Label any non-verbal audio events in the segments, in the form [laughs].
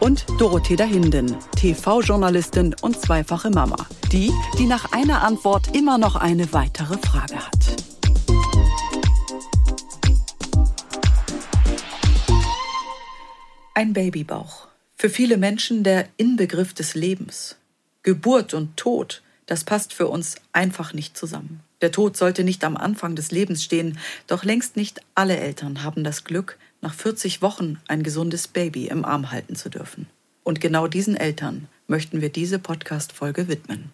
und Dorothea Hinden, TV-Journalistin und zweifache Mama. Die, die nach einer Antwort immer noch eine weitere Frage hat. Ein Babybauch. Für viele Menschen der Inbegriff des Lebens. Geburt und Tod, das passt für uns einfach nicht zusammen. Der Tod sollte nicht am Anfang des Lebens stehen, doch längst nicht alle Eltern haben das Glück, nach 40 Wochen ein gesundes Baby im Arm halten zu dürfen. Und genau diesen Eltern möchten wir diese Podcast-Folge widmen.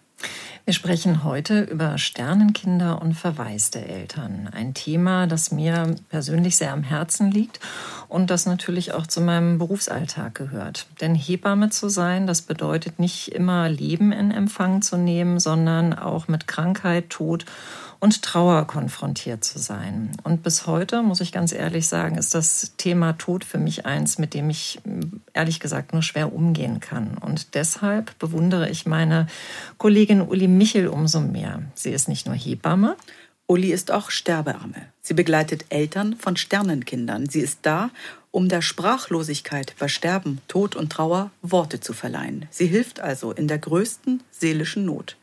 Wir sprechen heute über Sternenkinder und verwaiste Eltern. Ein Thema, das mir persönlich sehr am Herzen liegt und das natürlich auch zu meinem Berufsalltag gehört. Denn Hebamme zu sein, das bedeutet nicht immer Leben in Empfang zu nehmen, sondern auch mit Krankheit, Tod und Trauer konfrontiert zu sein. Und bis heute, muss ich ganz ehrlich sagen, ist das Thema Tod für mich eins, mit dem ich ehrlich gesagt nur schwer umgehen kann. Und deshalb bewundere ich meine Kollegin Uli Michel umso mehr. Sie ist nicht nur Hebamme, Uli ist auch Sterbearme. Sie begleitet Eltern von Sternenkindern. Sie ist da, um der Sprachlosigkeit bei Sterben, Tod und Trauer Worte zu verleihen. Sie hilft also in der größten seelischen Not.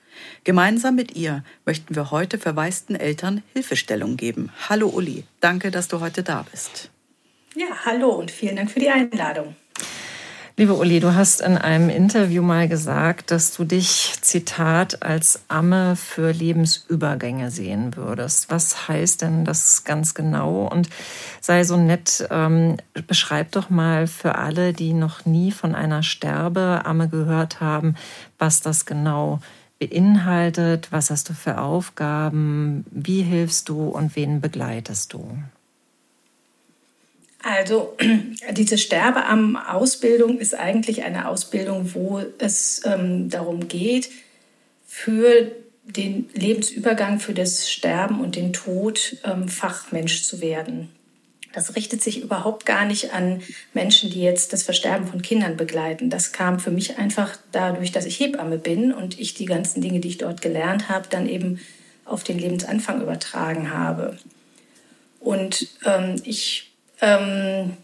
Gemeinsam mit ihr möchten wir heute verwaisten Eltern Hilfestellung geben. Hallo Uli, danke, dass du heute da bist. Ja, hallo und vielen Dank für die Einladung. Liebe Uli, du hast in einem Interview mal gesagt, dass du dich, Zitat, als Amme für Lebensübergänge sehen würdest. Was heißt denn das ganz genau? Und sei so nett, ähm, beschreib doch mal für alle, die noch nie von einer Sterbeamme gehört haben, was das genau ist beinhaltet? Was hast du für Aufgaben? Wie hilfst du und wen begleitest du? Also [clears throat] diese Sterbeamt-Ausbildung ist eigentlich eine Ausbildung, wo es ähm, darum geht, für den Lebensübergang, für das Sterben und den Tod ähm, Fachmensch zu werden. Das richtet sich überhaupt gar nicht an Menschen, die jetzt das Versterben von Kindern begleiten. Das kam für mich einfach dadurch, dass ich Hebamme bin und ich die ganzen Dinge, die ich dort gelernt habe, dann eben auf den Lebensanfang übertragen habe. Und ähm, ich ähm,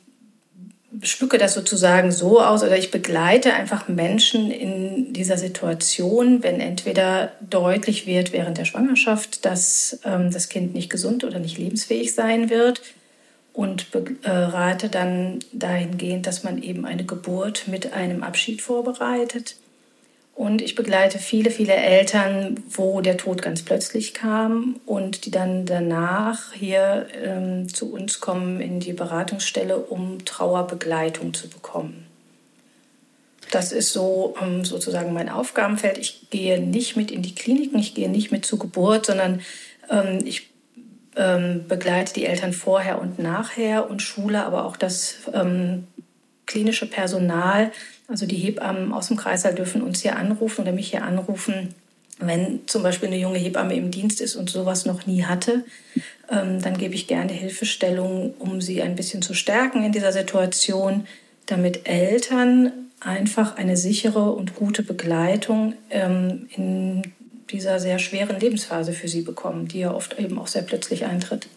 schmücke das sozusagen so aus oder ich begleite einfach Menschen in dieser Situation, wenn entweder deutlich wird während der Schwangerschaft, dass ähm, das Kind nicht gesund oder nicht lebensfähig sein wird und berate dann dahingehend, dass man eben eine Geburt mit einem Abschied vorbereitet. Und ich begleite viele, viele Eltern, wo der Tod ganz plötzlich kam und die dann danach hier ähm, zu uns kommen in die Beratungsstelle, um Trauerbegleitung zu bekommen. Das ist so ähm, sozusagen mein Aufgabenfeld. Ich gehe nicht mit in die Kliniken, ich gehe nicht mit zur Geburt, sondern ähm, ich ähm, begleite die Eltern vorher und nachher und schule aber auch das ähm, klinische Personal. Also die Hebammen aus dem Kreißsaal dürfen uns hier anrufen oder mich hier anrufen, wenn zum Beispiel eine junge Hebamme im Dienst ist und sowas noch nie hatte. Ähm, dann gebe ich gerne Hilfestellung, um sie ein bisschen zu stärken in dieser Situation, damit Eltern einfach eine sichere und gute Begleitung ähm, in dieser sehr schweren Lebensphase für sie bekommen, die ja oft eben auch sehr plötzlich eintritt.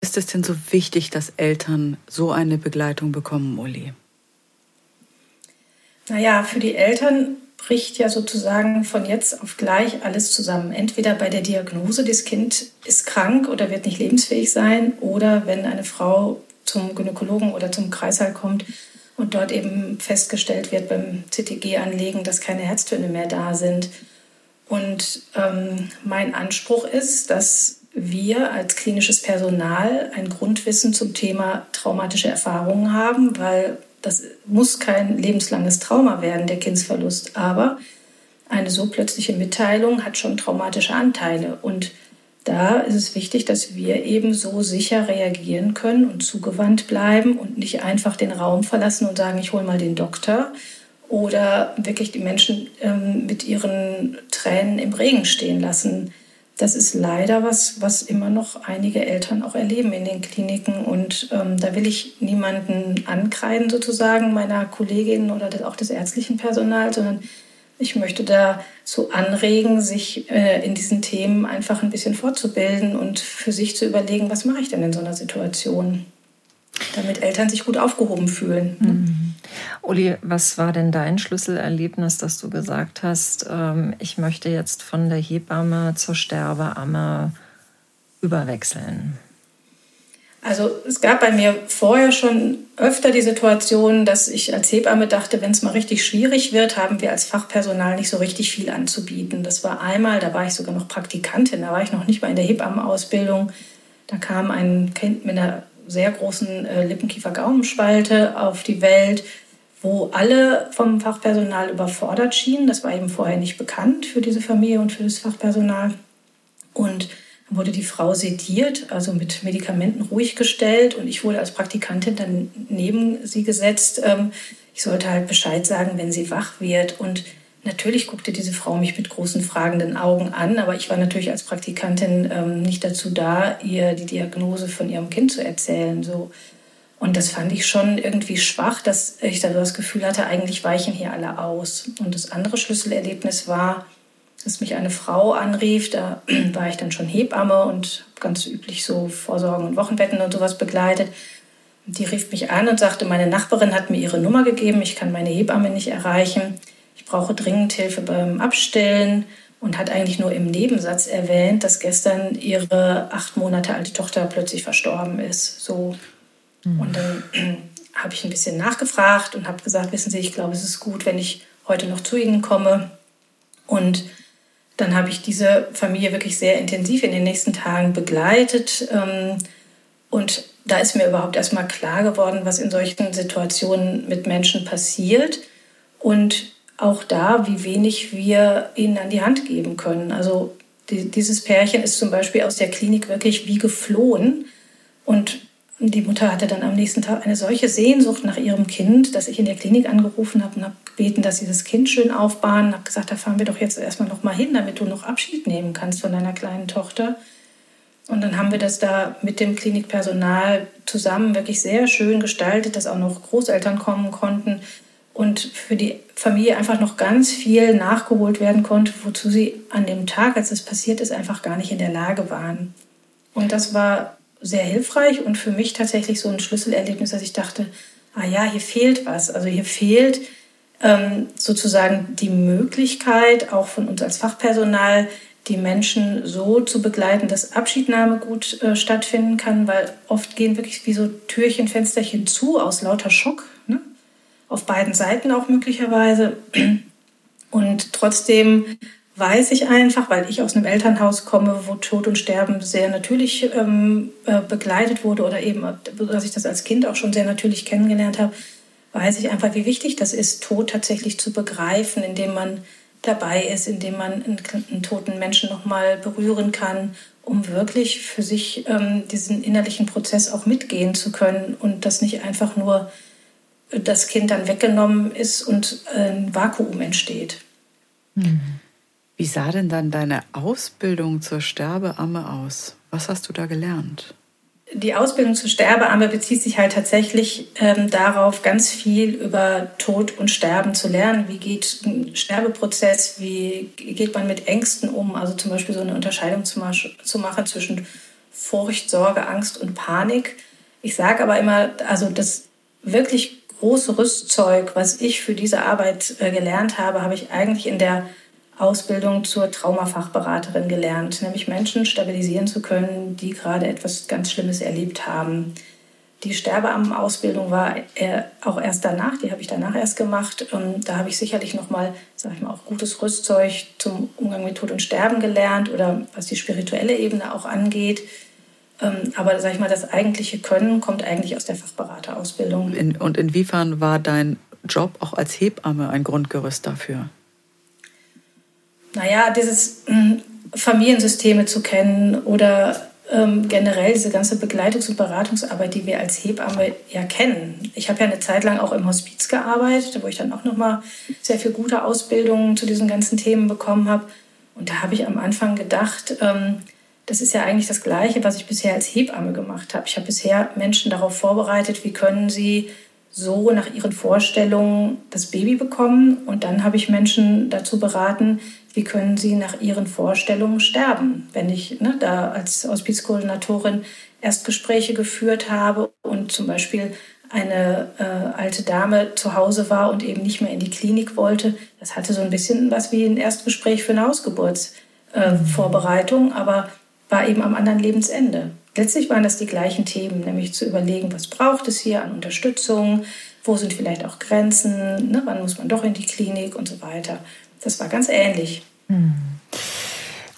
Ist es denn so wichtig, dass Eltern so eine Begleitung bekommen, Uli? Naja, für die Eltern bricht ja sozusagen von jetzt auf gleich alles zusammen. Entweder bei der Diagnose, das Kind ist krank oder wird nicht lebensfähig sein, oder wenn eine Frau zum Gynäkologen oder zum Kreißsaal kommt und dort eben festgestellt wird beim CTG-Anlegen, dass keine Herztöne mehr da sind und ähm, mein Anspruch ist, dass wir als klinisches Personal ein Grundwissen zum Thema traumatische Erfahrungen haben, weil das muss kein lebenslanges Trauma werden, der Kindsverlust, aber eine so plötzliche Mitteilung hat schon traumatische Anteile. Und da ist es wichtig, dass wir eben so sicher reagieren können und zugewandt bleiben und nicht einfach den Raum verlassen und sagen, ich hole mal den Doktor, oder wirklich die Menschen ähm, mit ihren Tränen im Regen stehen lassen. Das ist leider was, was immer noch einige Eltern auch erleben in den Kliniken. Und ähm, da will ich niemanden ankreiden, sozusagen, meiner Kolleginnen oder auch des ärztlichen Personals, sondern ich möchte dazu anregen, sich äh, in diesen Themen einfach ein bisschen fortzubilden und für sich zu überlegen, was mache ich denn in so einer Situation, damit Eltern sich gut aufgehoben fühlen. Mhm. Uli, was war denn dein Schlüsselerlebnis, dass du gesagt hast, ähm, ich möchte jetzt von der Hebamme zur Sterbeamme überwechseln? Also es gab bei mir vorher schon öfter die Situation, dass ich als Hebamme dachte, wenn es mal richtig schwierig wird, haben wir als Fachpersonal nicht so richtig viel anzubieten. Das war einmal, da war ich sogar noch Praktikantin, da war ich noch nicht mal in der Hebammenausbildung. Da kam ein Kind mit einer sehr großen äh, Lippenkiefer-Gaumenspalte auf die Welt wo alle vom Fachpersonal überfordert schienen. Das war eben vorher nicht bekannt für diese Familie und für das Fachpersonal. Und dann wurde die Frau sediert, also mit Medikamenten ruhig gestellt und ich wurde als Praktikantin dann neben sie gesetzt. Ähm, ich sollte halt Bescheid sagen, wenn sie wach wird. Und natürlich guckte diese Frau mich mit großen fragenden Augen an, aber ich war natürlich als Praktikantin ähm, nicht dazu da, ihr die Diagnose von ihrem Kind zu erzählen. So und das fand ich schon irgendwie schwach, dass ich da das Gefühl hatte, eigentlich weichen hier alle aus. Und das andere Schlüsselerlebnis war, dass mich eine Frau anrief, da [clears throat] war ich dann schon Hebamme und ganz üblich so Vorsorgen und Wochenbetten und sowas begleitet. Die rief mich an und sagte, meine Nachbarin hat mir ihre Nummer gegeben, ich kann meine Hebamme nicht erreichen, ich brauche dringend Hilfe beim Abstillen und hat eigentlich nur im Nebensatz erwähnt, dass gestern ihre acht Monate alte Tochter plötzlich verstorben ist. So Mhm. Und dann äh, habe ich ein bisschen nachgefragt und habe gesagt, wissen Sie, ich glaube, es ist gut, wenn ich heute noch zu Ihnen komme. Und dann habe ich diese Familie wirklich sehr intensiv in den nächsten Tagen begleitet. Ähm, und da ist mir überhaupt erstmal klar geworden, was in solchen Situationen mit Menschen passiert. Und auch da, wie wenig wir ihnen an die Hand geben können. Also dieses Pärchen ist zum Beispiel aus der Klinik wirklich wie geflohen. Und die Mutter hatte dann am nächsten Tag eine solche Sehnsucht nach ihrem Kind, dass ich in der Klinik angerufen habe und habe gebeten, dass sie das Kind schön aufbahnen. Habe gesagt, da fahren wir doch jetzt erstmal noch mal hin, damit du noch Abschied nehmen kannst von deiner kleinen Tochter. Und dann haben wir das da mit dem Klinikpersonal zusammen wirklich sehr schön gestaltet, dass auch noch Großeltern kommen konnten und für die Familie einfach noch ganz viel nachgeholt werden konnte, wozu sie an dem Tag, als es passiert ist, einfach gar nicht in der Lage waren. Und das war sehr hilfreich und für mich tatsächlich so ein Schlüsselerlebnis, dass ich dachte, ah ja, hier fehlt was. Also hier fehlt ähm, sozusagen die Möglichkeit, auch von uns als Fachpersonal, die Menschen so zu begleiten, dass Abschiednahme gut äh, stattfinden kann, weil oft gehen wirklich wie so Türchen, Fensterchen zu aus lauter Schock. Auf beiden Seiten auch möglicherweise. Und trotzdem weiß ich einfach, weil ich aus einem Elternhaus komme, wo Tod und Sterben sehr natürlich ähm, äh, begleitet wurde oder eben, dass ich das als Kind auch schon sehr natürlich kennengelernt habe, weiß ich einfach, wie wichtig das ist, Tod tatsächlich zu begreifen, indem man dabei ist, indem man einen, einen toten Menschen nochmal berühren kann, um wirklich für sich ähm, diesen innerlichen Prozess auch mitgehen zu können und dass nicht einfach nur das Kind dann weggenommen ist und ein Vakuum entsteht. Mhm. Wie sah denn dann deine Ausbildung zur Sterbeamme aus? Was hast du da gelernt? Die Ausbildung zur Sterbeamme bezieht sich halt tatsächlich ähm, darauf, ganz viel über Tod und Sterben zu lernen. Wie geht ein Sterbeprozess? Wie geht man mit Ängsten um? Also zum Beispiel so eine Unterscheidung zu, zu machen zwischen Furcht, Sorge, Angst und Panik. Ich sage aber immer, also das wirklich große Rüstzeug, was ich für diese Arbeit äh, gelernt habe, habe ich eigentlich in der Ausbildung zur Traumafachberaterin gelernt, nämlich Menschen stabilisieren zu können, die gerade etwas ganz Schlimmes erlebt haben. Die Sterbeamtenausbildung war auch erst danach, die habe ich danach erst gemacht. Und da habe ich sicherlich nochmal, sage ich mal, auch gutes Rüstzeug zum Umgang mit Tod und Sterben gelernt oder was die spirituelle Ebene auch angeht. Ähm, aber sage ich mal, das eigentliche Können kommt eigentlich aus der Fachberaterausbildung. In, und inwiefern war dein Job auch als Hebamme ein Grundgerüst dafür? naja, dieses hm, Familiensysteme zu kennen oder ähm, generell diese ganze Begleitungs- und Beratungsarbeit, die wir als Hebamme ja kennen. Ich habe ja eine Zeit lang auch im Hospiz gearbeitet, wo ich dann auch nochmal sehr viel gute Ausbildungen zu diesen ganzen Themen bekommen habe. Und da habe ich am Anfang gedacht, ähm, das ist ja eigentlich das Gleiche, was ich bisher als Hebamme gemacht habe. Ich habe bisher Menschen darauf vorbereitet, wie können sie so nach ihren Vorstellungen das Baby bekommen. Und dann habe ich Menschen dazu beraten, wie können sie nach ihren Vorstellungen sterben. Wenn ich ne, da als Hospizkoordinatorin Erstgespräche geführt habe und zum Beispiel eine äh, alte Dame zu Hause war und eben nicht mehr in die Klinik wollte, das hatte so ein bisschen was wie ein Erstgespräch für eine Hausgeburtsvorbereitung, äh, aber war eben am anderen Lebensende. Letztlich waren das die gleichen Themen, nämlich zu überlegen, was braucht es hier an Unterstützung, wo sind vielleicht auch Grenzen, ne, wann muss man doch in die Klinik und so weiter. Das war ganz ähnlich. Hm.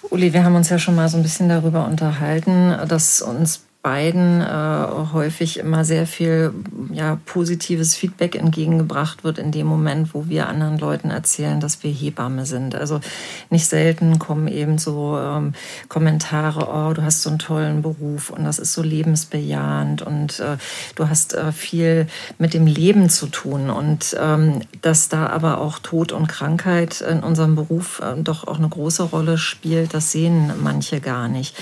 Uli, wir haben uns ja schon mal so ein bisschen darüber unterhalten, dass uns beiden äh, häufig immer sehr viel ja, positives Feedback entgegengebracht wird in dem Moment, wo wir anderen Leuten erzählen, dass wir Hebamme sind. Also nicht selten kommen eben so ähm, Kommentare, oh, du hast so einen tollen Beruf und das ist so lebensbejahend und äh, du hast äh, viel mit dem Leben zu tun und ähm, dass da aber auch Tod und Krankheit in unserem Beruf äh, doch auch eine große Rolle spielt, das sehen manche gar nicht.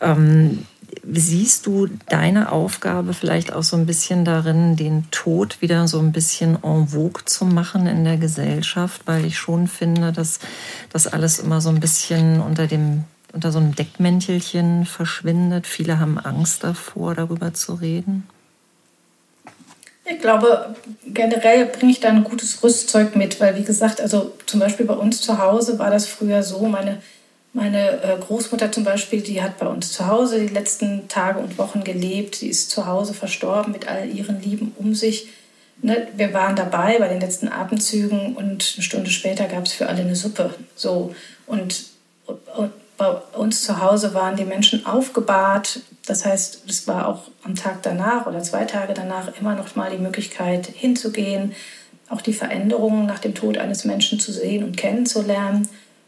Ähm, siehst du deine Aufgabe vielleicht auch so ein bisschen darin, den Tod wieder so ein bisschen en vogue zu machen in der Gesellschaft? Weil ich schon finde, dass das alles immer so ein bisschen unter dem unter so einem Deckmäntelchen verschwindet. Viele haben Angst davor, darüber zu reden. Ich glaube, generell bringe ich da ein gutes Rüstzeug mit, weil wie gesagt, also zum Beispiel bei uns zu Hause war das früher so, meine meine äh, Großmutter zum Beispiel, die hat bei uns zu Hause die letzten Tage und Wochen gelebt. Sie ist zu Hause verstorben mit all ihren Lieben um sich. Ne, wir waren dabei bei den letzten Atemzügen und eine Stunde später gab es für alle eine Suppe. So und, und bei uns zu Hause waren die Menschen aufgebahrt. Das heißt, es war auch am Tag danach oder zwei Tage danach immer noch mal die Möglichkeit hinzugehen, auch die Veränderungen nach dem Tod eines Menschen zu sehen und kennenzulernen.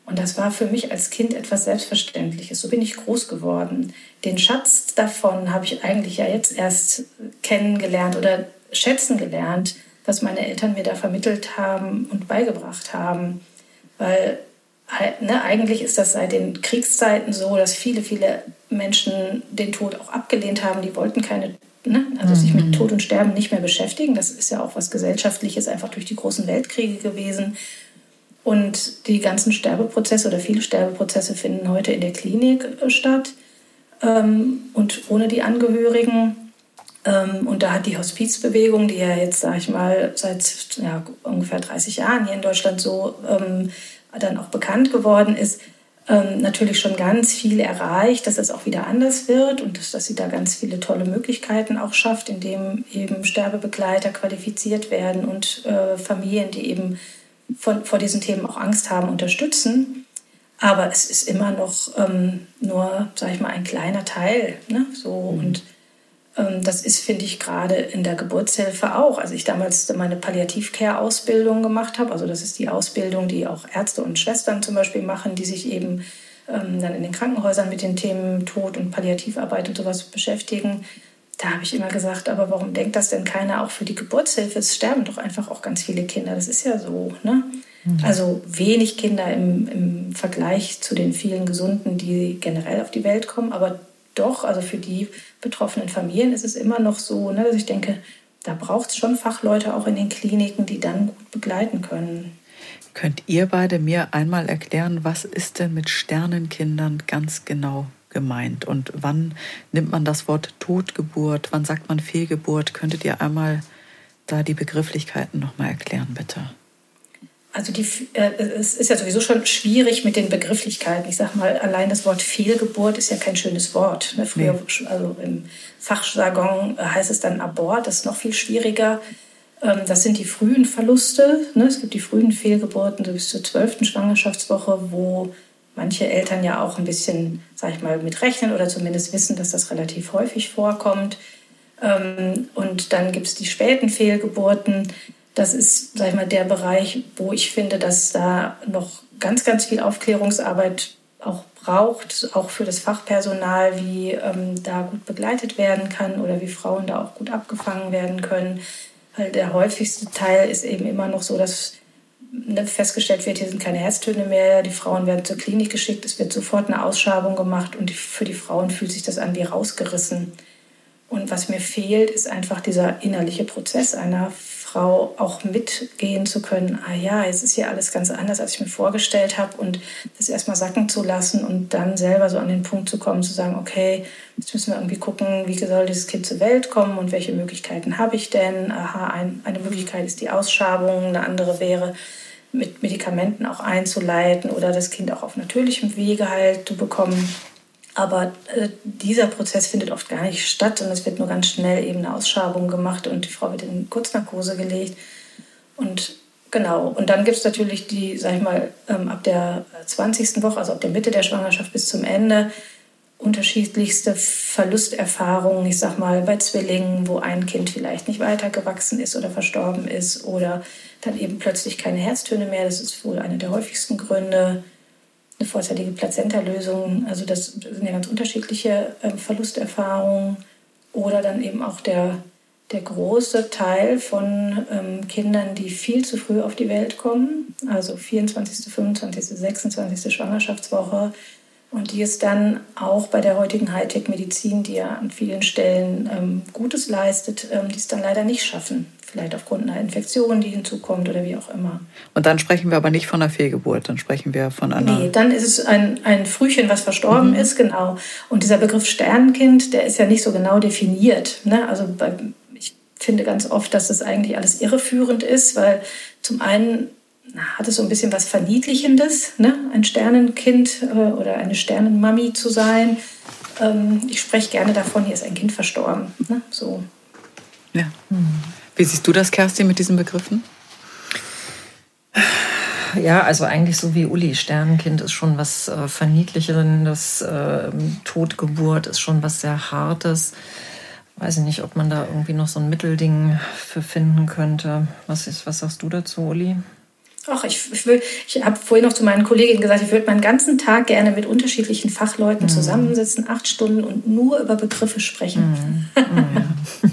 Und das war für mich als Kind etwas Selbstverständliches. So bin ich groß geworden. Den Schatz davon habe ich eigentlich ja jetzt erst kennengelernt oder schätzen gelernt, was meine Eltern mir da vermittelt haben und beigebracht haben. Weil ne, eigentlich ist das seit den Kriegszeiten so, dass viele, viele Menschen den Tod auch abgelehnt haben. Die wollten keine, ne, also sich mit mhm. Tod und Sterben nicht mehr beschäftigen. Das ist ja auch was Gesellschaftliches einfach durch die großen Weltkriege gewesen. Und die ganzen Sterbeprozesse oder viele Sterbeprozesse finden heute in der Klinik äh, statt ähm, und ohne die Angehörigen. Ähm, und da hat die Hospizbewegung, die ja jetzt, sage ich mal, seit ja, ungefähr 30 Jahren hier in Deutschland so ähm, dann auch bekannt geworden ist, ähm, natürlich schon ganz viel erreicht, dass es auch wieder anders wird und dass, dass sie da ganz viele tolle Möglichkeiten auch schafft, indem eben Sterbebegleiter qualifiziert werden und äh, Familien, die eben von, vor diesen Themen auch Angst haben, unterstützen. Aber es ist immer noch ähm, nur, sage ich mal, ein kleiner Teil. Ne? So, mhm. Und ähm, das ist, finde ich, gerade in der Geburtshilfe auch. Als ich damals meine Palliativcare-Ausbildung gemacht habe, also das ist die Ausbildung, die auch Ärzte und Schwestern zum Beispiel machen, die sich eben ähm, dann in den Krankenhäusern mit den Themen Tod und Palliativarbeit und sowas beschäftigen da habe ich immer gesagt, aber warum denkt das denn keiner auch für die Geburtshilfe? Es sterben doch einfach auch ganz viele Kinder. Das ist ja so. Ne? Mhm. Also wenig Kinder im, im Vergleich zu den vielen Gesunden, die generell auf die Welt kommen. Aber doch, also für die betroffenen Familien ist es immer noch so, ne, dass ich denke, da braucht es schon Fachleute auch in den Kliniken, die dann gut begleiten können. Könnt ihr beide mir einmal erklären, was ist denn mit Sternenkindern ganz genau gemeint? Und wann nimmt man das Wort Totgeburt? Wann sagt man Fehlgeburt? Könntet ihr einmal da die Begrifflichkeiten noch mal erklären, bitte? Also die, äh, es ist ja sowieso schon schwierig mit den Begrifflichkeiten. Ich sage mal, allein das Wort Fehlgeburt ist ja kein schönes Wort. Ne? Früher, nee. also im Fachjargon heißt es dann Abort, das ist noch viel schwieriger. Ähm, das sind die frühen Verluste. Ne? Es gibt die frühen Fehlgeburten so bis zur zwölften Schwangerschaftswoche, wo manche Eltern ja auch ein bisschen, sag ich mal, mit rechnen oder zumindest wissen, dass das relativ häufig vorkommt. Ähm, und dann gibt es die späten Fehlgeburten. Das ist, sag ich mal, der Bereich, wo ich finde, dass da noch ganz, ganz viel Aufklärungsarbeit auch braucht, auch für das Fachpersonal, wie ähm, da gut begleitet werden kann oder wie Frauen da auch gut abgefangen werden können. Weil der häufigste Teil ist eben immer noch so, dass festgestellt wird, hier sind keine Herztöne mehr, die Frauen werden zur Klinik geschickt, es wird sofort eine Ausschabung gemacht und für die Frauen fühlt sich das an wie rausgerissen. Und was mir fehlt, ist einfach dieser innerliche Prozess einer Frau auch mitgehen zu können. Ah ja, jetzt ist hier alles ganz anders, als ich mir vorgestellt habe und das erstmal sacken zu lassen und dann selber so an den Punkt zu kommen, zu sagen, okay, jetzt müssen wir irgendwie gucken, wie soll dieses Kind zur Welt kommen und welche Möglichkeiten habe ich denn? Aha, ein, eine Möglichkeit ist die Ausschabung, eine andere wäre, mit Medikamenten auch einzuleiten oder das Kind auch auf natürlichem Wege halt zu bekommen. Aber äh, dieser Prozess findet oft gar nicht statt und es wird nur ganz schnell eben eine Ausschabung gemacht und die Frau wird in Kurznarkose gelegt. Und genau, und dann gibt es natürlich die, sag ich mal, ähm, ab der 20. Woche, also ab der Mitte der Schwangerschaft bis zum Ende, unterschiedlichste Verlusterfahrungen, ich sag mal, bei Zwillingen, wo ein Kind vielleicht nicht weitergewachsen ist oder verstorben ist oder dann eben plötzlich keine Herztöne mehr. Das ist wohl einer der häufigsten Gründe eine vorzeitige Plazentalösung. Also das sind ja ganz unterschiedliche ähm, Verlusterfahrungen. Oder dann eben auch der, der große Teil von ähm, Kindern, die viel zu früh auf die Welt kommen, also 24., 25., 26. Schwangerschaftswoche. Und die es dann auch bei der heutigen Hightech-Medizin, die ja an vielen Stellen ähm, Gutes leistet, ähm, die es dann leider nicht schaffen vielleicht aufgrund einer Infektion, die hinzukommt oder wie auch immer. Und dann sprechen wir aber nicht von einer Fehlgeburt, dann sprechen wir von einer. Nee, dann ist es ein, ein Frühchen, was verstorben mhm. ist, genau. Und dieser Begriff Sternenkind, der ist ja nicht so genau definiert. Ne? Also bei, ich finde ganz oft, dass das eigentlich alles irreführend ist, weil zum einen hat es so ein bisschen was Verniedlichendes, ne? ein Sternenkind äh, oder eine Sternenmami zu sein. Ähm, ich spreche gerne davon, hier ist ein Kind verstorben. Ne? So. Ja. Wie siehst du das, Kerstin, mit diesen Begriffen? Ja, also eigentlich so wie Uli. Sternenkind ist schon was äh, Verniedlichendes. Äh, Totgeburt ist schon was sehr Hartes. Weiß ich nicht, ob man da irgendwie noch so ein Mittelding für finden könnte. Was, ist, was sagst du dazu, Uli? Ach, ich, ich, ich habe vorhin noch zu meinen Kolleginnen gesagt, ich würde meinen ganzen Tag gerne mit unterschiedlichen Fachleuten mm. zusammensitzen, acht Stunden und nur über Begriffe sprechen. Mm. Mm, ja.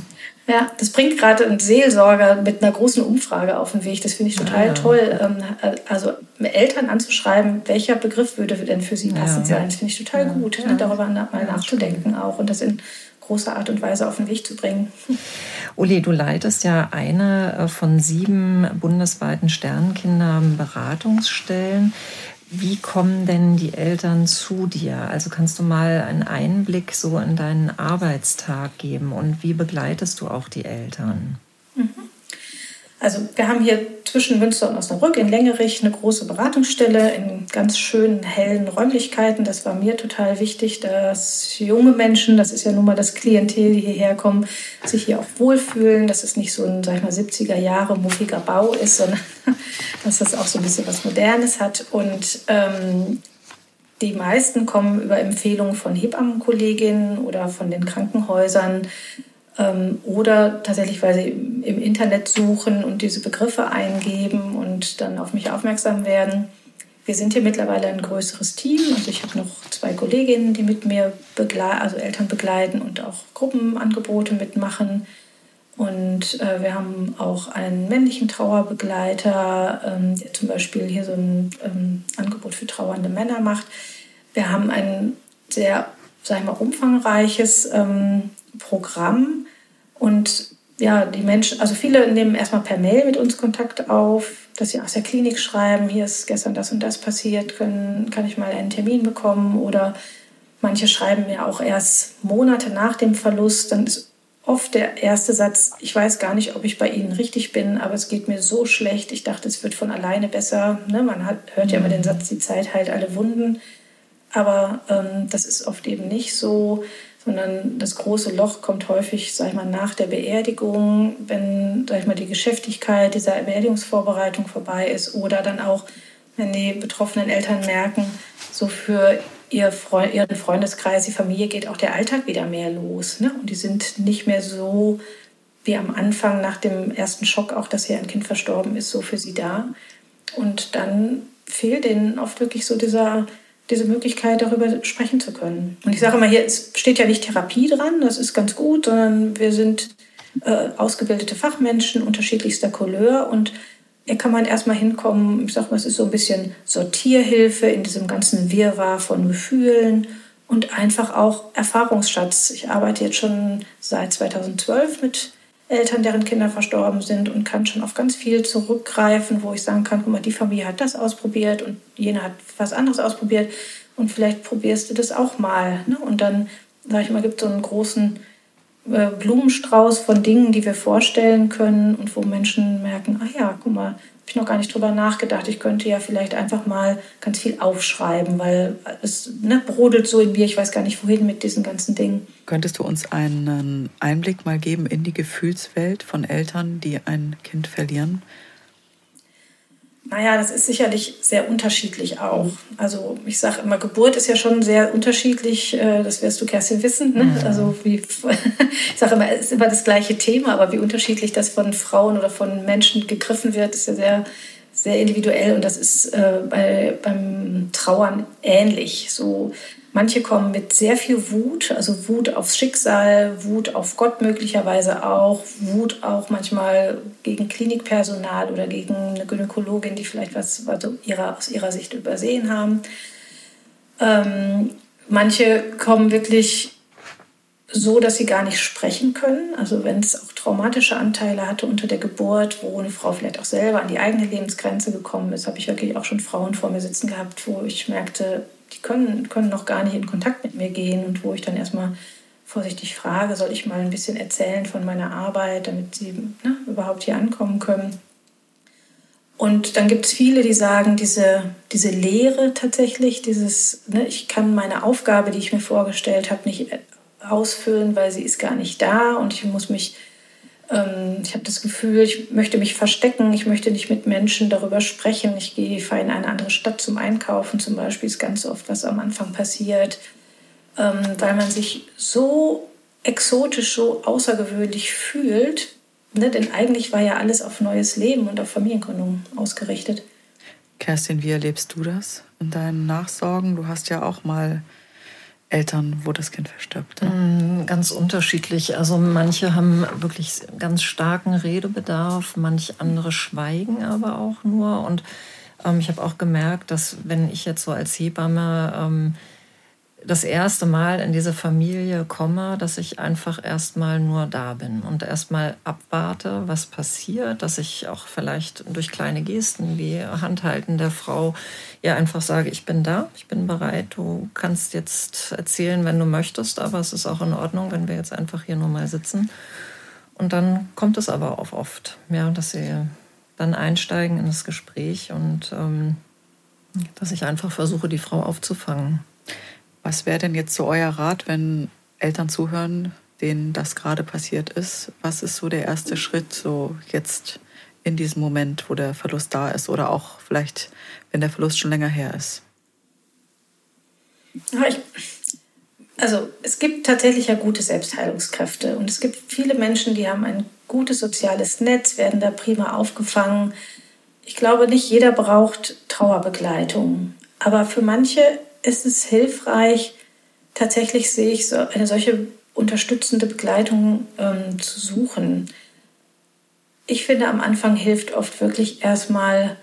Ja, das bringt gerade ein Seelsorger mit einer großen Umfrage auf den Weg. Das finde ich total ja. toll. Ähm, also Eltern anzuschreiben, welcher Begriff würde denn für sie passend ja. sein, das finde ich total gut, ne, darüber mal nachzudenken auch und das in großer Art und Weise auf den Weg zu bringen. [laughs] Uli, du leitest ja eine äh, von sieben bundesweiten Sternkinderberatungsstellen. Wie kommen denn die Eltern zu dir? Also kannst du mal einen Einblick so in deinen Arbeitstag geben und wie begleitest du auch die Eltern? Mhm. Also wir haben hier zwischen Münster und Osnabrück in Längerich eine große Beratungsstelle in ganz schönen, hellen Räumlichkeiten. Das war mir total wichtig, dass junge Menschen, das ist ja nun mal das Klientel, die hierher kommen, sich hier auch wohlfühlen, dass es nicht so ein, sag ich mal, 70er Jahre muffiger Bau ist, sondern [laughs] dass das auch so ein bisschen was Modernes hat. Und ähm, die meisten kommen über Empfehlungen von Hebammenkolleginnen oder von den Krankenhäusern ähm, oder tatsächlich, weil sie im Internet suchen und diese Begriffe eingeben und dann auf mich aufmerksam werden. Wir sind hier mittlerweile ein größeres Team. Also ich habe noch zwei Kolleginnen, die mit mir also Eltern begleiten und auch Gruppenangebote mitmachen. Und äh, wir haben auch einen männlichen Trauerbegleiter, ähm, der zum Beispiel hier so ein ähm, Angebot für trauernde Männer macht. Wir haben ein sehr, sag ich mal, umfangreiches ähm, Programm. Und ja, die Menschen, also viele nehmen erstmal per Mail mit uns Kontakt auf, dass sie aus der Klinik schreiben, hier ist gestern das und das passiert, können, kann ich mal einen Termin bekommen? Oder manche schreiben mir auch erst Monate nach dem Verlust, dann ist oft der erste Satz, ich weiß gar nicht, ob ich bei Ihnen richtig bin, aber es geht mir so schlecht, ich dachte, es wird von alleine besser. Ne? Man hat, hört ja immer den Satz, die Zeit heilt alle Wunden, aber ähm, das ist oft eben nicht so sondern das große Loch kommt häufig, sag ich mal, nach der Beerdigung, wenn, sag ich mal, die Geschäftigkeit dieser Beerdigungsvorbereitung vorbei ist oder dann auch, wenn die betroffenen Eltern merken, so für ihr Freund, ihren Freundeskreis, die Familie geht auch der Alltag wieder mehr los. Ne? Und die sind nicht mehr so wie am Anfang nach dem ersten Schock, auch dass hier ein Kind verstorben ist, so für sie da. Und dann fehlt denen oft wirklich so dieser diese Möglichkeit, darüber sprechen zu können. Und ich sage immer, hier steht ja nicht Therapie dran, das ist ganz gut, sondern wir sind äh, ausgebildete Fachmenschen unterschiedlichster Couleur und hier kann man erstmal hinkommen, ich sage mal, es ist so ein bisschen Sortierhilfe in diesem ganzen Wirrwarr von Gefühlen und einfach auch Erfahrungsschatz. Ich arbeite jetzt schon seit 2012 mit Eltern, deren Kinder verstorben sind und kann schon auf ganz viel zurückgreifen, wo ich sagen kann, guck mal, die Familie hat das ausprobiert und jene hat was anderes ausprobiert und vielleicht probierst du das auch mal. Ne? Und dann, sage ich mal, gibt es so einen großen äh, Blumenstrauß von Dingen, die wir vorstellen können und wo Menschen merken, ach ja, guck mal, habe ich noch gar nicht drüber nachgedacht. Ich könnte ja vielleicht einfach mal ganz viel aufschreiben, weil es ne, brodelt so in mir, ich weiß gar nicht wohin mit diesen ganzen Dingen. Könntest du uns einen Einblick mal geben in die Gefühlswelt von Eltern, die ein Kind verlieren? Naja, das ist sicherlich sehr unterschiedlich auch. Also ich sage immer, Geburt ist ja schon sehr unterschiedlich. Äh, das wirst du, Kerstin, wissen. Ne? Mhm. Also wie, [laughs] ich sage immer, es ist immer das gleiche Thema, aber wie unterschiedlich das von Frauen oder von Menschen gegriffen wird, ist ja sehr, sehr individuell. Und das ist äh, bei, beim Trauern ähnlich. So Manche kommen mit sehr viel Wut, also Wut aufs Schicksal, Wut auf Gott möglicherweise auch, Wut auch manchmal gegen Klinikpersonal oder gegen eine Gynäkologin, die vielleicht was also ihrer, aus ihrer Sicht übersehen haben. Ähm, manche kommen wirklich so, dass sie gar nicht sprechen können. Also wenn es auch traumatische Anteile hatte unter der Geburt, wo eine Frau vielleicht auch selber an die eigene Lebensgrenze gekommen ist, habe ich wirklich auch schon Frauen vor mir sitzen gehabt, wo ich merkte, können, können noch gar nicht in Kontakt mit mir gehen und wo ich dann erstmal vorsichtig frage, soll ich mal ein bisschen erzählen von meiner Arbeit, damit sie ne, überhaupt hier ankommen können. Und dann gibt es viele, die sagen, diese, diese Lehre tatsächlich, dieses, ne, ich kann meine Aufgabe, die ich mir vorgestellt habe, nicht ausfüllen, weil sie ist gar nicht da und ich muss mich ähm, ich habe das Gefühl, ich möchte mich verstecken, ich möchte nicht mit Menschen darüber sprechen. Ich gehe, fahre in eine andere Stadt zum Einkaufen zum Beispiel, ist ganz oft, was am Anfang passiert, ähm, weil man sich so exotisch, so außergewöhnlich fühlt. Ne? Denn eigentlich war ja alles auf neues Leben und auf Familiengründung ausgerichtet. Kerstin, wie erlebst du das in deinen Nachsorgen? Du hast ja auch mal Eltern, wo das Kind verstirbt? Mm, ganz unterschiedlich. Also manche haben wirklich ganz starken Redebedarf, manche andere schweigen aber auch nur. Und ähm, ich habe auch gemerkt, dass wenn ich jetzt so als Hebamme ähm, das erste Mal in diese Familie komme, dass ich einfach erstmal nur da bin und erstmal abwarte, was passiert, dass ich auch vielleicht durch kleine Gesten wie Handhalten der Frau ihr einfach sage, ich bin da, ich bin bereit, du kannst jetzt erzählen, wenn du möchtest, aber es ist auch in Ordnung, wenn wir jetzt einfach hier nur mal sitzen. Und dann kommt es aber auch oft, ja, dass sie dann einsteigen in das Gespräch und ähm, dass ich einfach versuche, die Frau aufzufangen. Was wäre denn jetzt so euer Rat, wenn Eltern zuhören, denen das gerade passiert ist? Was ist so der erste Schritt, so jetzt in diesem Moment, wo der Verlust da ist oder auch vielleicht, wenn der Verlust schon länger her ist? Ich, also es gibt tatsächlich ja gute Selbstheilungskräfte und es gibt viele Menschen, die haben ein gutes soziales Netz, werden da prima aufgefangen. Ich glaube, nicht jeder braucht Trauerbegleitung, aber für manche ist es hilfreich, tatsächlich sehe ich so eine solche unterstützende Begleitung ähm, zu suchen. Ich finde, am Anfang hilft oft wirklich erstmal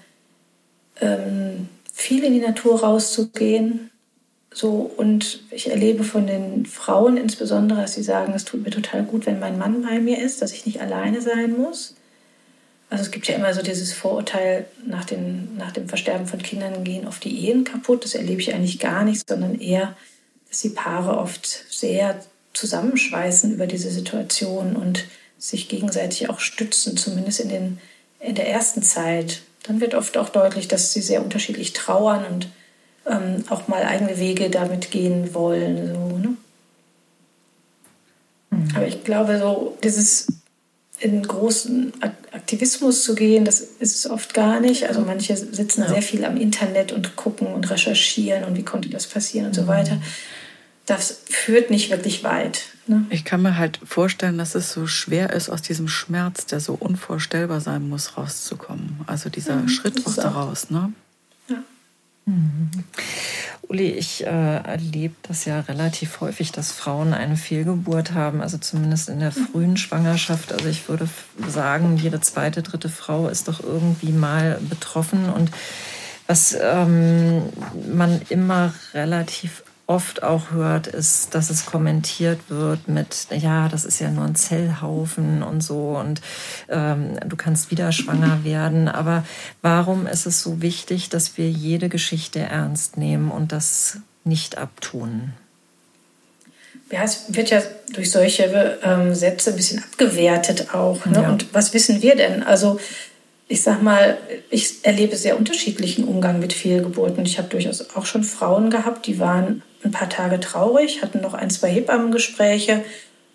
ähm, viel in die Natur rauszugehen. So, und ich erlebe von den Frauen insbesondere, dass sie sagen, es tut mir total gut, wenn mein Mann bei mir ist, dass ich nicht alleine sein muss. Also es gibt ja immer so dieses Vorurteil, nach, den, nach dem Versterben von Kindern gehen oft die Ehen kaputt. Das erlebe ich eigentlich gar nicht, sondern eher, dass die Paare oft sehr zusammenschweißen über diese Situation und sich gegenseitig auch stützen, zumindest in, den, in der ersten Zeit. Dann wird oft auch deutlich, dass sie sehr unterschiedlich trauern und ähm, auch mal eigene Wege damit gehen wollen. So, ne? mhm. Aber ich glaube, so dieses in großen Aktivismus zu gehen, das ist es oft gar nicht. Also manche sitzen ja. sehr viel am Internet und gucken und recherchieren und wie konnte das passieren und so mhm. weiter. Das führt nicht wirklich weit. Ne? Ich kann mir halt vorstellen, dass es so schwer ist, aus diesem Schmerz, der so unvorstellbar sein muss, rauszukommen. Also dieser mhm, Schritt auch daraus. Ne? Mhm. Uli, ich äh, erlebe das ja relativ häufig, dass Frauen eine Fehlgeburt haben, also zumindest in der frühen Schwangerschaft. Also ich würde sagen, jede zweite, dritte Frau ist doch irgendwie mal betroffen. Und was ähm, man immer relativ oft auch hört, ist, dass es kommentiert wird mit, ja, das ist ja nur ein Zellhaufen und so und ähm, du kannst wieder schwanger werden. Aber warum ist es so wichtig, dass wir jede Geschichte ernst nehmen und das nicht abtun? Ja, es wird ja durch solche ähm, Sätze ein bisschen abgewertet auch. Ne? Ja. Und was wissen wir denn? Also ich sag mal, ich erlebe sehr unterschiedlichen Umgang mit Fehlgeburten. Ich habe durchaus auch schon Frauen gehabt, die waren ein paar Tage traurig, hatten noch ein, zwei Hebammengespräche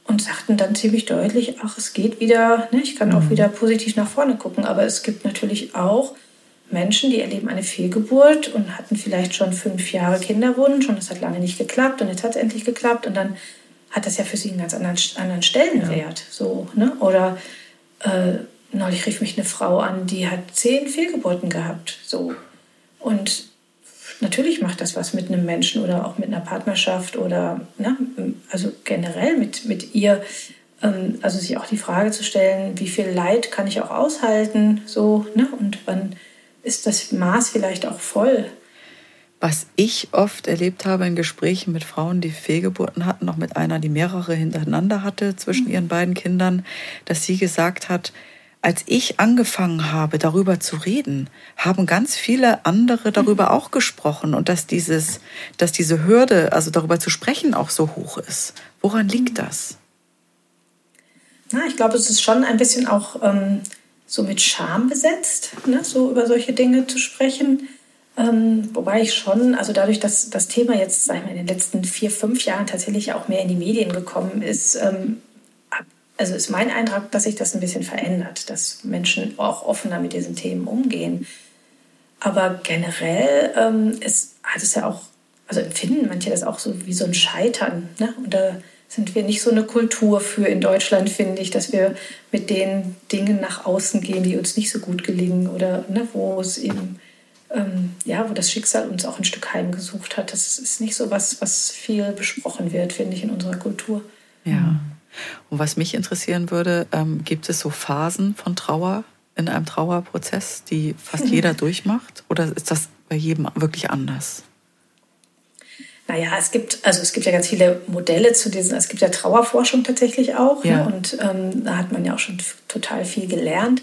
und sagten dann ziemlich deutlich, ach, es geht wieder, ne, ich kann auch mhm. wieder positiv nach vorne gucken. Aber es gibt natürlich auch Menschen, die erleben eine Fehlgeburt und hatten vielleicht schon fünf Jahre Kinderwunsch und es hat lange nicht geklappt und jetzt hat es endlich geklappt und dann hat das ja für sie einen ganz anderen, anderen Stellenwert. Ja. So, ne? Oder äh, neulich rief mich eine Frau an, die hat zehn Fehlgeburten gehabt. So. Und natürlich macht das was mit einem Menschen oder auch mit einer Partnerschaft oder ne, also generell mit, mit ihr. Ähm, also sich auch die Frage zu stellen, wie viel Leid kann ich auch aushalten, so, ne? Und wann ist das Maß vielleicht auch voll? Was ich oft erlebt habe in Gesprächen mit Frauen, die Fehlgeburten hatten, noch mit einer, die mehrere hintereinander hatte zwischen mhm. ihren beiden Kindern, dass sie gesagt hat, als ich angefangen habe, darüber zu reden, haben ganz viele andere darüber mhm. auch gesprochen und dass dieses, dass diese Hürde, also darüber zu sprechen, auch so hoch ist. Woran liegt mhm. das? Na, ich glaube, es ist schon ein bisschen auch ähm, so mit Scham besetzt, ne, so über solche Dinge zu sprechen. Ähm, wobei ich schon, also dadurch, dass das Thema jetzt, sag ich mal, in den letzten vier, fünf Jahren tatsächlich auch mehr in die Medien gekommen ist, ähm, also ist mein Eindruck, dass sich das ein bisschen verändert, dass Menschen auch offener mit diesen Themen umgehen. Aber generell ähm, ist, hat es ja auch, also empfinden manche das auch so wie so ein Scheitern. Ne? Und da sind wir nicht so eine Kultur für in Deutschland, finde ich, dass wir mit den Dingen nach außen gehen, die uns nicht so gut gelingen oder ne, wo es eben, ähm, ja, wo das Schicksal uns auch ein Stück heimgesucht hat. Das ist nicht so was, was viel besprochen wird, finde ich, in unserer Kultur. Ja. Und was mich interessieren würde, ähm, gibt es so Phasen von Trauer in einem Trauerprozess, die fast [laughs] jeder durchmacht? Oder ist das bei jedem wirklich anders? Naja, es gibt, also es gibt ja ganz viele Modelle zu diesen, es gibt ja Trauerforschung tatsächlich auch. Ne? Ja. Ne? Und ähm, da hat man ja auch schon total viel gelernt.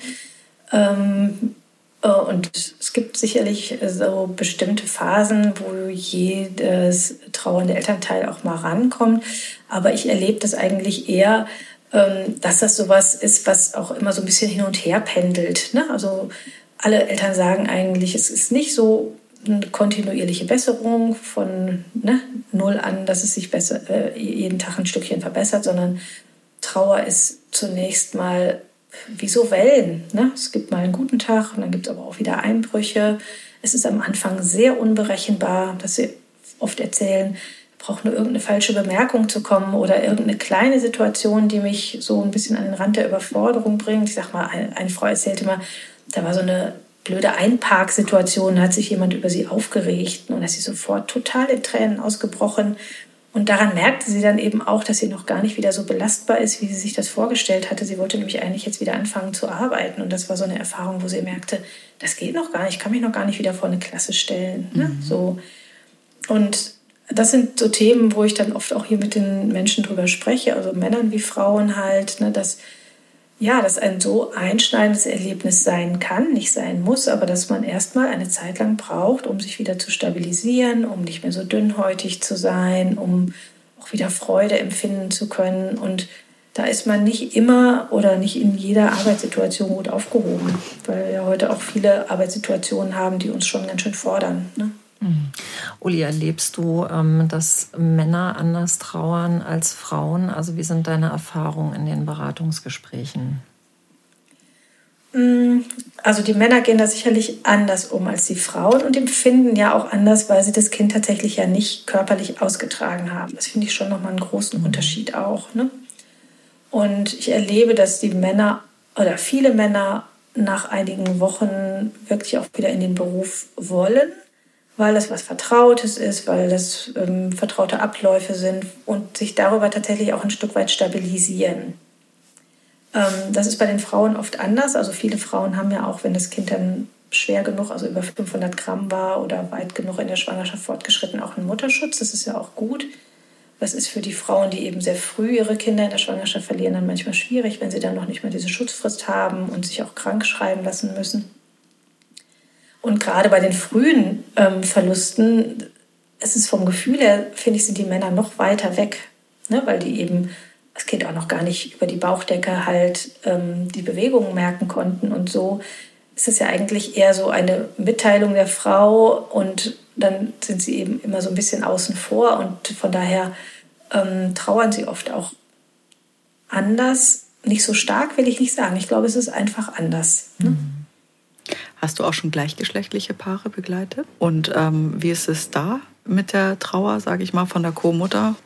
Ähm, äh, und es gibt sicherlich so bestimmte Phasen, wo jedes trauernde Elternteil auch mal rankommt. Aber ich erlebe das eigentlich eher, ähm, dass das sowas ist, was auch immer so ein bisschen hin und her pendelt. Ne? Also alle Eltern sagen eigentlich, es ist nicht so eine kontinuierliche Besserung von ne, null an, dass es sich besser, äh, jeden Tag ein Stückchen verbessert, sondern Trauer ist zunächst mal wie so Wellen. Ne? Es gibt mal einen guten Tag und dann gibt es aber auch wieder Einbrüche. Es ist am Anfang sehr unberechenbar, dass sie oft erzählen, braucht nur irgendeine falsche Bemerkung zu kommen oder irgendeine kleine Situation, die mich so ein bisschen an den Rand der Überforderung bringt. Ich sag mal, eine Frau erzählte mal, da war so eine blöde Einparksituation, da hat sich jemand über sie aufgeregt und da ist sie sofort total in Tränen ausgebrochen und daran merkte sie dann eben auch, dass sie noch gar nicht wieder so belastbar ist, wie sie sich das vorgestellt hatte. Sie wollte nämlich eigentlich jetzt wieder anfangen zu arbeiten. Und das war so eine Erfahrung, wo sie merkte, das geht noch gar nicht, ich kann mich noch gar nicht wieder vor eine Klasse stellen. Ne? Mhm. So. Und das sind so Themen, wo ich dann oft auch hier mit den Menschen drüber spreche, also Männern wie Frauen halt, ne, dass ja, dass ein so einschneidendes Erlebnis sein kann, nicht sein muss, aber dass man erstmal eine Zeit lang braucht, um sich wieder zu stabilisieren, um nicht mehr so dünnhäutig zu sein, um auch wieder Freude empfinden zu können. Und da ist man nicht immer oder nicht in jeder Arbeitssituation gut aufgehoben, weil wir heute auch viele Arbeitssituationen haben, die uns schon ganz schön fordern. Ne? Mhm. Uli, erlebst du, ähm, dass Männer anders trauern als Frauen? Also wie sind deine Erfahrungen in den Beratungsgesprächen? Mm, also die Männer gehen da sicherlich anders um als die Frauen und empfinden ja auch anders, weil sie das Kind tatsächlich ja nicht körperlich ausgetragen haben. Das finde ich schon nochmal einen großen mhm. Unterschied auch. Ne? Und ich erlebe, dass die Männer oder viele Männer nach einigen Wochen wirklich auch wieder in den Beruf wollen weil das was Vertrautes ist, weil das ähm, vertraute Abläufe sind und sich darüber tatsächlich auch ein Stück weit stabilisieren. Ähm, das ist bei den Frauen oft anders. Also viele Frauen haben ja auch, wenn das Kind dann schwer genug, also über 500 Gramm war oder weit genug in der Schwangerschaft fortgeschritten, auch einen Mutterschutz. Das ist ja auch gut. Das ist für die Frauen, die eben sehr früh ihre Kinder in der Schwangerschaft verlieren, dann manchmal schwierig, wenn sie dann noch nicht mehr diese Schutzfrist haben und sich auch krank schreiben lassen müssen. Und gerade bei den frühen ähm, Verlusten, es ist vom Gefühl her, finde ich, sind die Männer noch weiter weg, ne? weil die eben das Kind auch noch gar nicht über die Bauchdecke halt ähm, die Bewegungen merken konnten. Und so ist es ja eigentlich eher so eine Mitteilung der Frau und dann sind sie eben immer so ein bisschen außen vor und von daher ähm, trauern sie oft auch anders. Nicht so stark will ich nicht sagen. Ich glaube, es ist einfach anders. Ne? Mhm. Hast du auch schon gleichgeschlechtliche Paare begleitet? Und ähm, wie ist es da mit der Trauer, sage ich mal, von der Co-Mutter?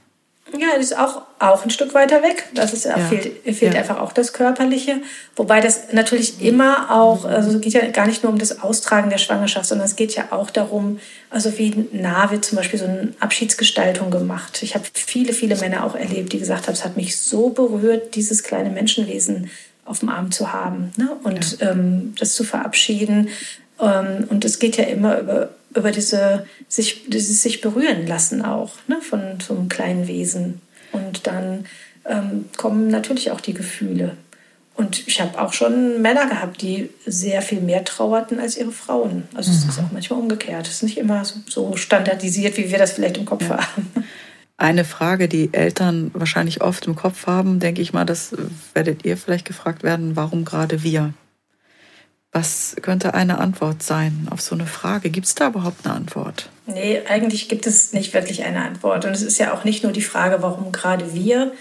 Ja, das ist auch, auch ein Stück weiter weg. Das ist, ja. fehlt, fehlt ja. einfach auch das Körperliche. Wobei das natürlich immer auch, also es geht ja gar nicht nur um das Austragen der Schwangerschaft, sondern es geht ja auch darum, also wie nah wird zum Beispiel so eine Abschiedsgestaltung gemacht. Ich habe viele, viele Männer auch erlebt, die gesagt haben, es hat mich so berührt, dieses kleine Menschenwesen auf dem Arm zu haben ne? und ja. ähm, das zu verabschieden. Ähm, und es geht ja immer über, über diese sich, dieses sich berühren lassen auch ne? von so einem kleinen Wesen. Und dann ähm, kommen natürlich auch die Gefühle. Und ich habe auch schon Männer gehabt, die sehr viel mehr trauerten als ihre Frauen. Also es ist mhm. auch manchmal umgekehrt. Es ist nicht immer so standardisiert, wie wir das vielleicht im Kopf ja. haben. Eine Frage, die Eltern wahrscheinlich oft im Kopf haben, denke ich mal, das werdet ihr vielleicht gefragt werden, warum gerade wir? Was könnte eine Antwort sein auf so eine Frage? Gibt es da überhaupt eine Antwort? Nee, eigentlich gibt es nicht wirklich eine Antwort. Und es ist ja auch nicht nur die Frage, warum gerade wir,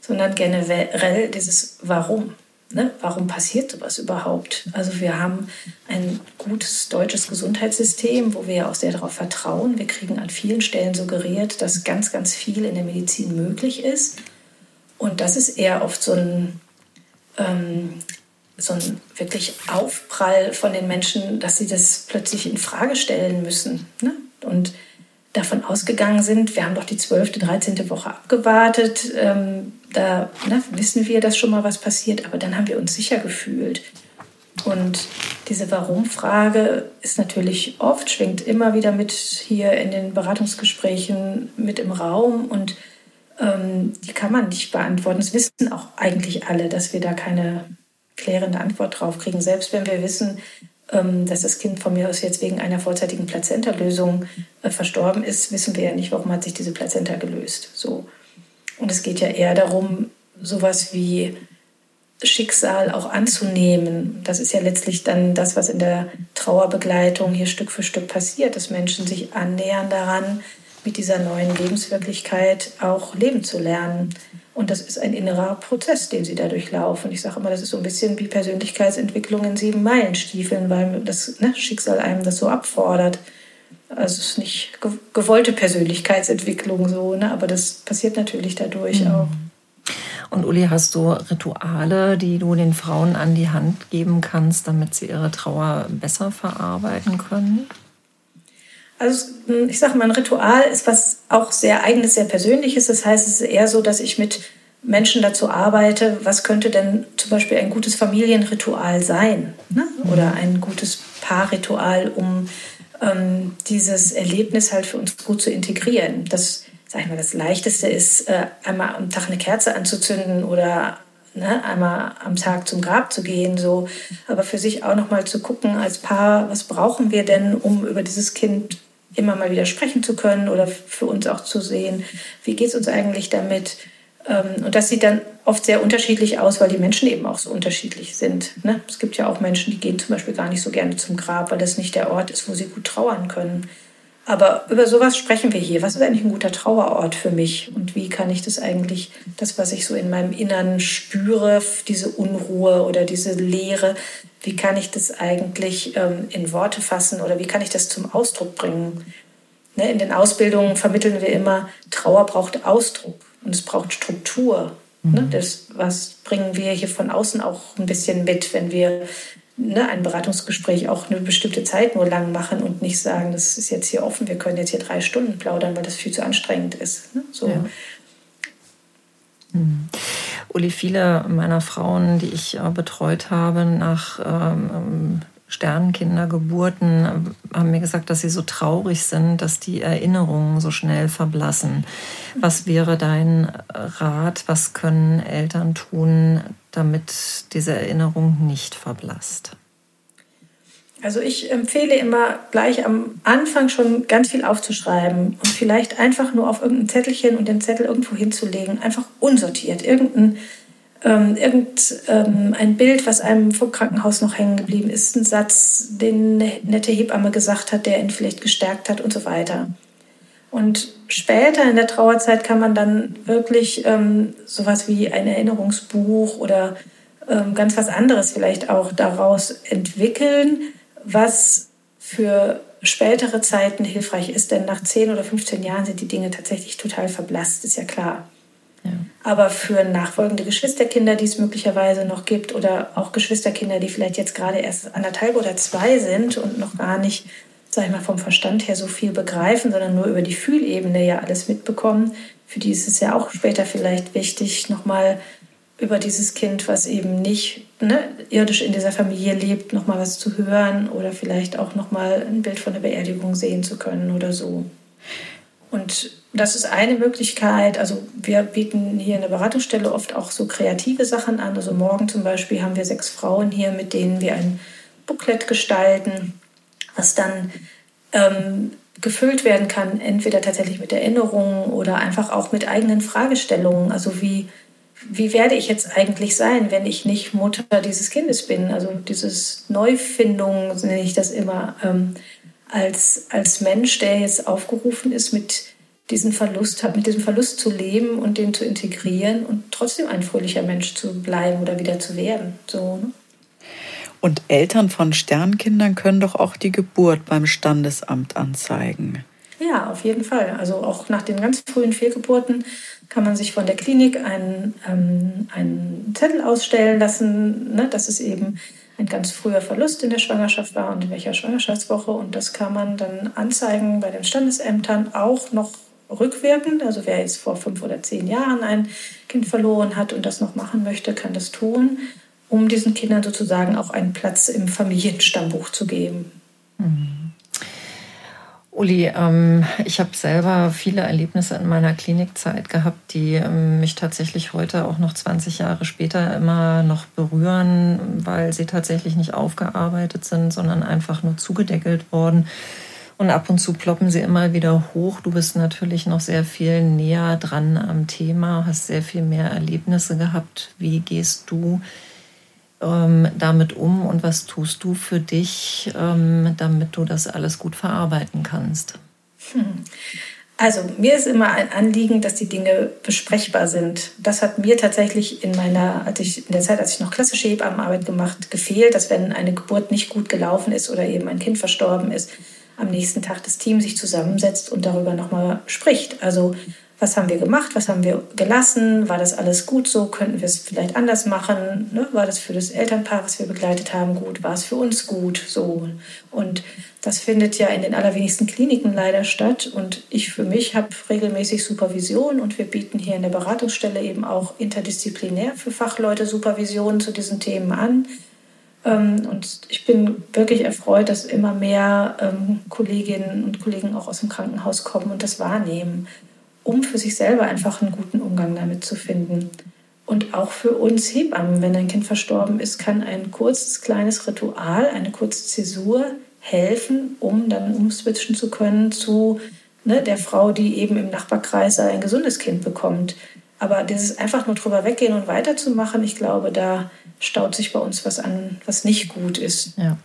sondern generell dieses Warum. Ne? Warum passiert sowas überhaupt? Also wir haben ein gutes deutsches Gesundheitssystem, wo wir ja auch sehr darauf vertrauen. Wir kriegen an vielen Stellen suggeriert, dass ganz, ganz viel in der Medizin möglich ist. Und das ist eher oft so ein, ähm, so ein wirklich Aufprall von den Menschen, dass sie das plötzlich in Frage stellen müssen. Ne? Und davon ausgegangen sind, wir haben doch die 12., 13. Woche abgewartet, ähm, da ne, wissen wir, dass schon mal was passiert, aber dann haben wir uns sicher gefühlt. Und diese Warum-Frage ist natürlich oft, schwingt immer wieder mit hier in den Beratungsgesprächen mit im Raum und ähm, die kann man nicht beantworten. Das wissen auch eigentlich alle, dass wir da keine klärende Antwort drauf kriegen. Selbst wenn wir wissen, dass das Kind von mir aus jetzt wegen einer vorzeitigen Plazenta-Lösung äh, verstorben ist, wissen wir ja nicht, warum hat sich diese Plazenta gelöst. So. Und es geht ja eher darum, sowas wie Schicksal auch anzunehmen. Das ist ja letztlich dann das, was in der Trauerbegleitung hier Stück für Stück passiert, dass Menschen sich annähern daran, mit dieser neuen Lebenswirklichkeit auch leben zu lernen. Und das ist ein innerer Prozess, den sie dadurch laufen. Ich sage immer, das ist so ein bisschen wie Persönlichkeitsentwicklung in sieben Meilenstiefeln, weil das ne, Schicksal einem das so abfordert. Also es ist nicht gewollte Persönlichkeitsentwicklung so, ne? aber das passiert natürlich dadurch mhm. auch. Und Uli, hast du Rituale, die du den Frauen an die Hand geben kannst, damit sie ihre Trauer besser verarbeiten können? Also hm, ich sage mal, ein Ritual ist was auch sehr eigenes, sehr persönliches. Das heißt, es ist eher so, dass ich mit Menschen dazu arbeite, was könnte denn zum Beispiel ein gutes Familienritual sein ne? oder ein gutes Paarritual, um ähm, dieses Erlebnis halt für uns gut zu integrieren. Das, sag ich mal, das Leichteste ist, äh, einmal am Tag eine Kerze anzuzünden oder ne, einmal am Tag zum Grab zu gehen, so, aber für sich auch noch mal zu gucken als Paar, was brauchen wir denn, um über dieses Kind immer mal wieder sprechen zu können oder für uns auch zu sehen, wie geht es uns eigentlich damit. Ähm, und das sieht dann oft sehr unterschiedlich aus, weil die Menschen eben auch so unterschiedlich sind. Ne? Es gibt ja auch Menschen, die gehen zum Beispiel gar nicht so gerne zum Grab, weil das nicht der Ort ist, wo sie gut trauern können. Aber über sowas sprechen wir hier. Was ist eigentlich ein guter Trauerort für mich? Und wie kann ich das eigentlich, das, was ich so in meinem Innern spüre, diese Unruhe oder diese Leere, wie kann ich das eigentlich ähm, in Worte fassen oder wie kann ich das zum Ausdruck bringen? Ne, in den Ausbildungen vermitteln wir immer, Trauer braucht Ausdruck und es braucht Struktur. Ne? Mhm. Ne? Das was bringen wir hier von außen auch ein bisschen mit, wenn wir ne, ein Beratungsgespräch auch eine bestimmte Zeit nur lang machen und nicht sagen, das ist jetzt hier offen, wir können jetzt hier drei Stunden plaudern, weil das viel zu anstrengend ist. Ne? So. Ja. Hm. Uli, viele meiner Frauen, die ich äh, betreut habe nach ähm, Sternenkindergeburten, haben mir gesagt, dass sie so traurig sind, dass die Erinnerungen so schnell verblassen. Was wäre dein Rat? Was können Eltern tun, damit diese Erinnerung nicht verblasst? Also ich empfehle immer gleich am Anfang schon ganz viel aufzuschreiben und vielleicht einfach nur auf irgendein Zettelchen und den Zettel irgendwo hinzulegen, einfach unsortiert, irgendein ähm, irgendein ähm, Bild, was einem vom Krankenhaus noch hängen geblieben ist, ein Satz, den eine nette Hebamme gesagt hat, der ihn vielleicht gestärkt hat und so weiter. Und später in der Trauerzeit kann man dann wirklich ähm, sowas wie ein Erinnerungsbuch oder ähm, ganz was anderes vielleicht auch daraus entwickeln, was für spätere Zeiten hilfreich ist. Denn nach 10 oder 15 Jahren sind die Dinge tatsächlich total verblasst, ist ja klar. Ja. Aber für nachfolgende Geschwisterkinder, die es möglicherweise noch gibt, oder auch Geschwisterkinder, die vielleicht jetzt gerade erst anderthalb oder zwei sind und noch gar nicht, sag ich mal, vom Verstand her so viel begreifen, sondern nur über die Fühlebene ja alles mitbekommen, für die ist es ja auch später vielleicht wichtig, nochmal über dieses Kind, was eben nicht ne, irdisch in dieser Familie lebt, nochmal was zu hören oder vielleicht auch nochmal ein Bild von der Beerdigung sehen zu können oder so. Und das ist eine Möglichkeit. Also wir bieten hier in der Beratungsstelle oft auch so kreative Sachen an. Also morgen zum Beispiel haben wir sechs Frauen hier, mit denen wir ein Booklet gestalten, was dann ähm, gefüllt werden kann, entweder tatsächlich mit Erinnerungen oder einfach auch mit eigenen Fragestellungen. Also wie wie werde ich jetzt eigentlich sein, wenn ich nicht Mutter dieses Kindes bin? Also dieses Neufindung nenne ich das immer ähm, als, als Mensch, der jetzt aufgerufen ist, mit diesen Verlust mit diesem Verlust zu leben und den zu integrieren und trotzdem ein fröhlicher Mensch zu bleiben oder wieder zu werden. So, ne? Und Eltern von Sternkindern können doch auch die Geburt beim Standesamt anzeigen. Ja, auf jeden Fall. Also auch nach den ganz frühen Fehlgeburten kann man sich von der Klinik einen, ähm, einen Zettel ausstellen lassen, ne, dass es eben ein ganz früher Verlust in der Schwangerschaft war und in welcher Schwangerschaftswoche. Und das kann man dann anzeigen bei den Standesämtern auch noch rückwirkend. Also wer jetzt vor fünf oder zehn Jahren ein Kind verloren hat und das noch machen möchte, kann das tun, um diesen Kindern sozusagen auch einen Platz im Familienstammbuch zu geben. Mhm. Uli, ähm, ich habe selber viele Erlebnisse in meiner Klinikzeit gehabt, die ähm, mich tatsächlich heute auch noch 20 Jahre später immer noch berühren, weil sie tatsächlich nicht aufgearbeitet sind, sondern einfach nur zugedeckelt worden. Und ab und zu ploppen sie immer wieder hoch. Du bist natürlich noch sehr viel näher dran am Thema, hast sehr viel mehr Erlebnisse gehabt. Wie gehst du ähm, damit um und was tust du für dich, ähm, damit du das alles gut verarbeiten kannst? Hm. Also mir ist immer ein Anliegen, dass die Dinge besprechbar sind. Das hat mir tatsächlich in meiner, als ich in der Zeit, als ich noch klassische Hebammenarbeit gemacht, gefehlt, dass wenn eine Geburt nicht gut gelaufen ist oder eben ein Kind verstorben ist, am nächsten Tag das Team sich zusammensetzt und darüber nochmal spricht. Also was haben wir gemacht, was haben wir gelassen, war das alles gut so, könnten wir es vielleicht anders machen, ne? war das für das Elternpaar, was wir begleitet haben, gut, war es für uns gut, so. Und das findet ja in den allerwenigsten Kliniken leider statt. Und ich für mich habe regelmäßig Supervision. Und wir bieten hier in der Beratungsstelle eben auch interdisziplinär für Fachleute Supervisionen zu diesen Themen an. Ähm, und ich bin wirklich erfreut, dass immer mehr ähm, Kolleginnen und Kollegen auch aus dem Krankenhaus kommen und das wahrnehmen um für sich selber einfach einen guten Umgang damit zu finden. Und auch für uns Hebammen, wenn ein Kind verstorben ist, kann ein kurzes, kleines Ritual, eine kurze Zäsur helfen, um dann umswitchen zu können zu ne, der Frau, die eben im Nachbarkreis ein gesundes Kind bekommt. Aber dieses einfach nur drüber weggehen und weiterzumachen, ich glaube, da staut sich bei uns was an, was nicht gut ist. Ja.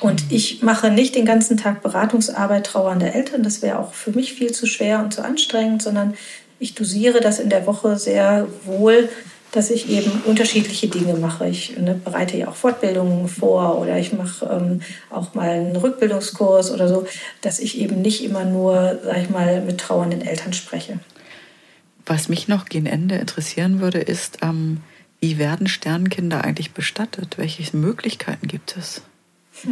Und ich mache nicht den ganzen Tag Beratungsarbeit trauernder Eltern. Das wäre auch für mich viel zu schwer und zu anstrengend, sondern ich dosiere das in der Woche sehr wohl, dass ich eben unterschiedliche Dinge mache. Ich ne, bereite ja auch Fortbildungen vor oder ich mache ähm, auch mal einen Rückbildungskurs oder so, dass ich eben nicht immer nur, sag ich mal, mit trauernden Eltern spreche. Was mich noch gegen Ende interessieren würde, ist, ähm, Wie werden Sternenkinder eigentlich bestattet? Welche Möglichkeiten gibt es? [laughs]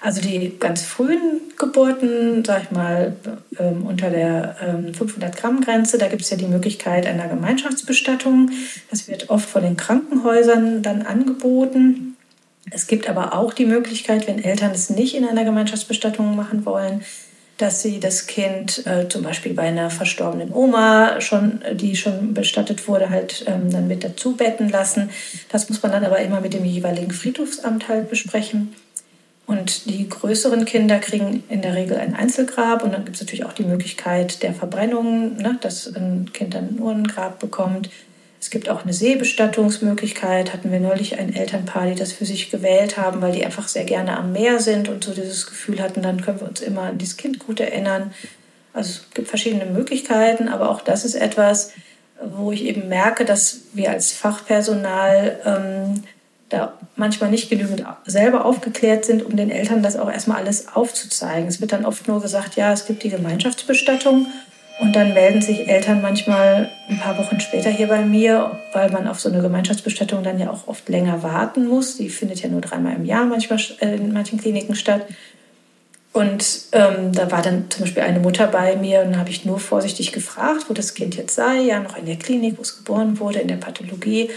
Also die ganz frühen Geburten, sag ich mal, ähm, unter der ähm, 500 Gramm Grenze, da gibt es ja die Möglichkeit einer Gemeinschaftsbestattung. Das wird oft von den Krankenhäusern dann angeboten. Es gibt aber auch die Möglichkeit, wenn Eltern es nicht in einer Gemeinschaftsbestattung machen wollen, dass sie das Kind äh, zum Beispiel bei einer verstorbenen Oma, schon, die schon bestattet wurde, halt ähm, dann mit dazu betten lassen. Das muss man dann aber immer mit dem jeweiligen Friedhofsamt halt besprechen. Und die größeren Kinder kriegen in der Regel ein Einzelgrab und dann gibt es natürlich auch die Möglichkeit der Verbrennung, ne, dass ein Kind dann nur ein Grab bekommt. Es gibt auch eine Seebestattungsmöglichkeit. Hatten wir neulich ein Elternpaar, die das für sich gewählt haben, weil die einfach sehr gerne am Meer sind und so dieses Gefühl hatten, dann können wir uns immer an dieses Kind gut erinnern. Also es gibt verschiedene Möglichkeiten, aber auch das ist etwas, wo ich eben merke, dass wir als Fachpersonal ähm, da manchmal nicht genügend selber aufgeklärt sind, um den Eltern das auch erstmal alles aufzuzeigen. Es wird dann oft nur gesagt, ja, es gibt die Gemeinschaftsbestattung und dann melden sich Eltern manchmal ein paar Wochen später hier bei mir, weil man auf so eine Gemeinschaftsbestattung dann ja auch oft länger warten muss. Die findet ja nur dreimal im Jahr manchmal äh, in manchen Kliniken statt. Und ähm, da war dann zum Beispiel eine Mutter bei mir und habe ich nur vorsichtig gefragt, wo das Kind jetzt sei, ja noch in der Klinik, wo es geboren wurde, in der Pathologie.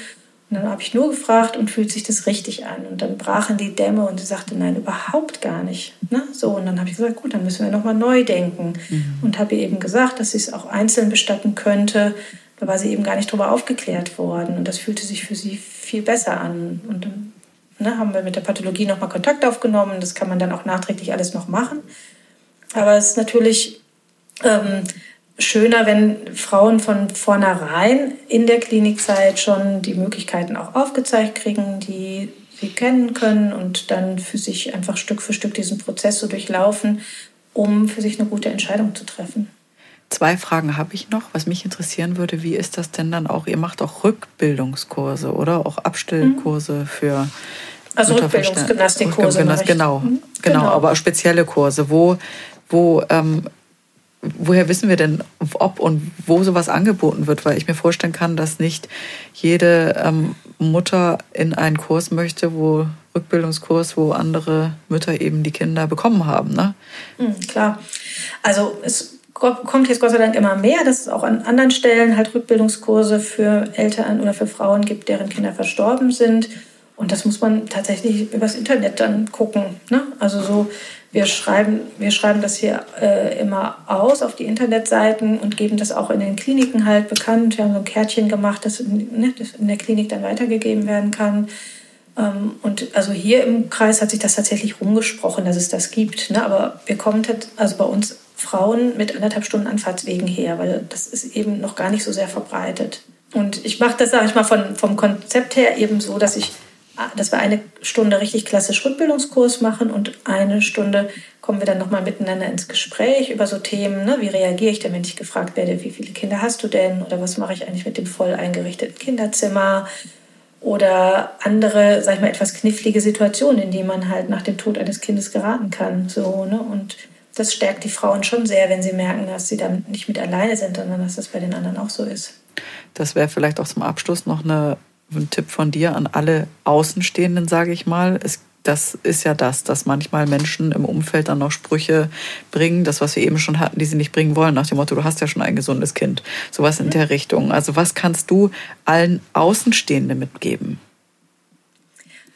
Und dann habe ich nur gefragt und fühlt sich das richtig an. Und dann brachen die Dämme und sie sagte, nein, überhaupt gar nicht. Ne? So, und dann habe ich gesagt, gut, dann müssen wir nochmal neu denken. Mhm. Und habe ihr eben gesagt, dass sie es auch einzeln bestatten könnte. Da war sie eben gar nicht darüber aufgeklärt worden. Und das fühlte sich für sie viel besser an. Und dann ne, haben wir mit der Pathologie nochmal Kontakt aufgenommen. Das kann man dann auch nachträglich alles noch machen. Aber es ist natürlich... Ähm, schöner, wenn Frauen von vornherein in der Klinikzeit schon die Möglichkeiten auch aufgezeigt kriegen, die sie kennen können und dann für sich einfach Stück für Stück diesen Prozess so durchlaufen, um für sich eine gute Entscheidung zu treffen. Zwei Fragen habe ich noch, was mich interessieren würde. Wie ist das denn dann auch? Ihr macht auch Rückbildungskurse oder auch Abstellkurse mhm. für also Rückbildungsgymnastikkurse. Rückbildungs genau, mhm. genau, genau, aber spezielle Kurse. Wo, wo ähm, woher wissen wir denn, ob und wo sowas angeboten wird? Weil ich mir vorstellen kann, dass nicht jede ähm, Mutter in einen Kurs möchte, wo Rückbildungskurs, wo andere Mütter eben die Kinder bekommen haben. Ne? Mhm, klar. Also es kommt jetzt Gott sei Dank immer mehr, dass es auch an anderen Stellen halt Rückbildungskurse für Eltern oder für Frauen gibt, deren Kinder verstorben sind. Und das muss man tatsächlich übers Internet dann gucken. Ne? Also so wir schreiben, wir schreiben das hier äh, immer aus auf die Internetseiten und geben das auch in den Kliniken halt bekannt. Wir haben so ein Kärtchen gemacht, das in, ne, das in der Klinik dann weitergegeben werden kann. Ähm, und also hier im Kreis hat sich das tatsächlich rumgesprochen, dass es das gibt. Ne? Aber wir kommen also bei uns Frauen mit anderthalb Stunden Anfahrtswegen her, weil das ist eben noch gar nicht so sehr verbreitet. Und ich mache das, sage ich mal, von, vom Konzept her eben so, dass ich dass wir eine Stunde richtig klassisch Rückbildungskurs machen und eine Stunde kommen wir dann nochmal miteinander ins Gespräch über so Themen, ne? wie reagiere ich denn, wenn ich gefragt werde, wie viele Kinder hast du denn oder was mache ich eigentlich mit dem voll eingerichteten Kinderzimmer oder andere, sag ich mal, etwas knifflige Situationen, in die man halt nach dem Tod eines Kindes geraten kann. So, ne? Und das stärkt die Frauen schon sehr, wenn sie merken, dass sie damit nicht mit alleine sind, sondern dass das bei den anderen auch so ist. Das wäre vielleicht auch zum Abschluss noch eine ein Tipp von dir an alle Außenstehenden, sage ich mal. Es, das ist ja das, dass manchmal Menschen im Umfeld dann noch Sprüche bringen, das, was wir eben schon hatten, die sie nicht bringen wollen, nach dem Motto, du hast ja schon ein gesundes Kind. Sowas in der Richtung. Also was kannst du allen Außenstehenden mitgeben?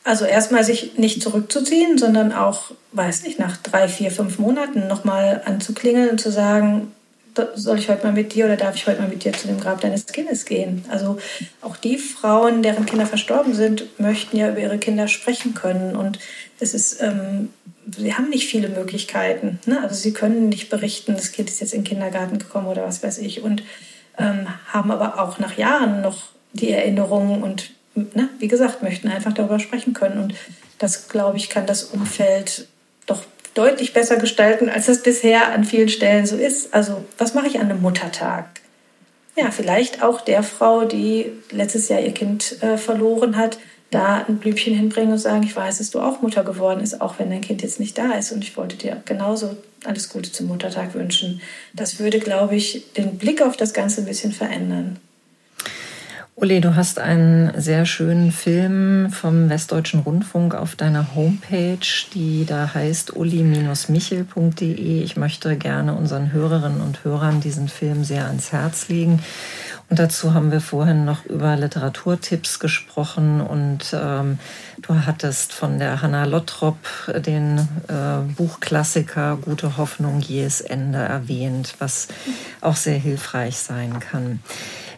Also erstmal sich nicht zurückzuziehen, sondern auch, weiß nicht, nach drei, vier, fünf Monaten nochmal anzuklingeln und zu sagen, soll ich heute mal mit dir oder darf ich heute mal mit dir zu dem Grab deines Kindes gehen? Also auch die Frauen, deren Kinder verstorben sind, möchten ja über ihre Kinder sprechen können. Und es ist, ähm, sie haben nicht viele Möglichkeiten. Ne? Also sie können nicht berichten, das Kind ist jetzt in den Kindergarten gekommen oder was weiß ich. Und ähm, haben aber auch nach Jahren noch die Erinnerungen und, ne, wie gesagt, möchten einfach darüber sprechen können. Und das, glaube ich, kann das Umfeld deutlich besser gestalten, als das bisher an vielen Stellen so ist. Also was mache ich an einem Muttertag? Ja, vielleicht auch der Frau, die letztes Jahr ihr Kind äh, verloren hat, da ein Blümchen hinbringen und sagen, ich weiß, dass du auch Mutter geworden bist, auch wenn dein Kind jetzt nicht da ist. Und ich wollte dir genauso alles Gute zum Muttertag wünschen. Das würde, glaube ich, den Blick auf das Ganze ein bisschen verändern. Uli, du hast einen sehr schönen Film vom Westdeutschen Rundfunk auf deiner Homepage, die da heißt uli-michel.de. Ich möchte gerne unseren Hörerinnen und Hörern diesen Film sehr ans Herz legen. Und dazu haben wir vorhin noch über Literaturtipps gesprochen und ähm, du hattest von der Hanna Lottrop den äh, Buchklassiker Gute Hoffnung, jähes Ende erwähnt, was auch sehr hilfreich sein kann.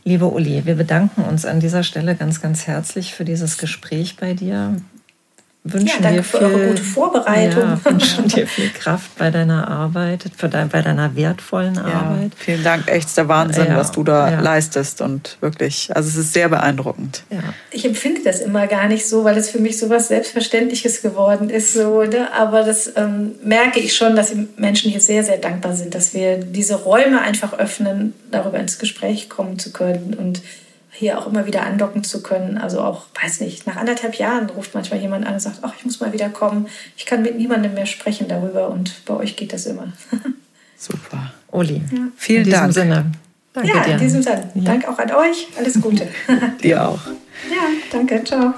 Liebe Uli, wir bedanken uns an dieser Stelle ganz, ganz herzlich für dieses Gespräch bei dir wünschen ja, danke dir viel, für eure gute Vorbereitung. Ja, wünschen dir viel Kraft bei deiner Arbeit, für dein, bei deiner wertvollen ja, Arbeit. Vielen Dank, echt der Wahnsinn, ja, was du da leistest und wirklich, also es ist sehr beeindruckend. Ich empfinde das immer gar nicht so, weil es für mich so was Selbstverständliches geworden ist. So, ne? Aber das ähm, merke ich schon, dass die Menschen hier sehr, sehr dankbar sind, dass wir diese Räume einfach öffnen, darüber ins Gespräch kommen zu können und hier auch immer wieder andocken zu können. Also auch, weiß nicht, nach anderthalb Jahren ruft manchmal jemand an und sagt, ach, ich muss mal wieder kommen. Ich kann mit niemandem mehr sprechen darüber und bei euch geht das immer. [laughs] Super. Uli, ja. vielen in Dank. Sinne. Danke ja, dir. in diesem Sinne. Ja. Danke auch an euch. Alles Gute. [laughs] dir auch. Ja, danke. Ciao.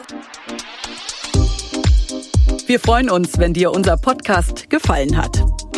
Wir freuen uns, wenn dir unser Podcast gefallen hat.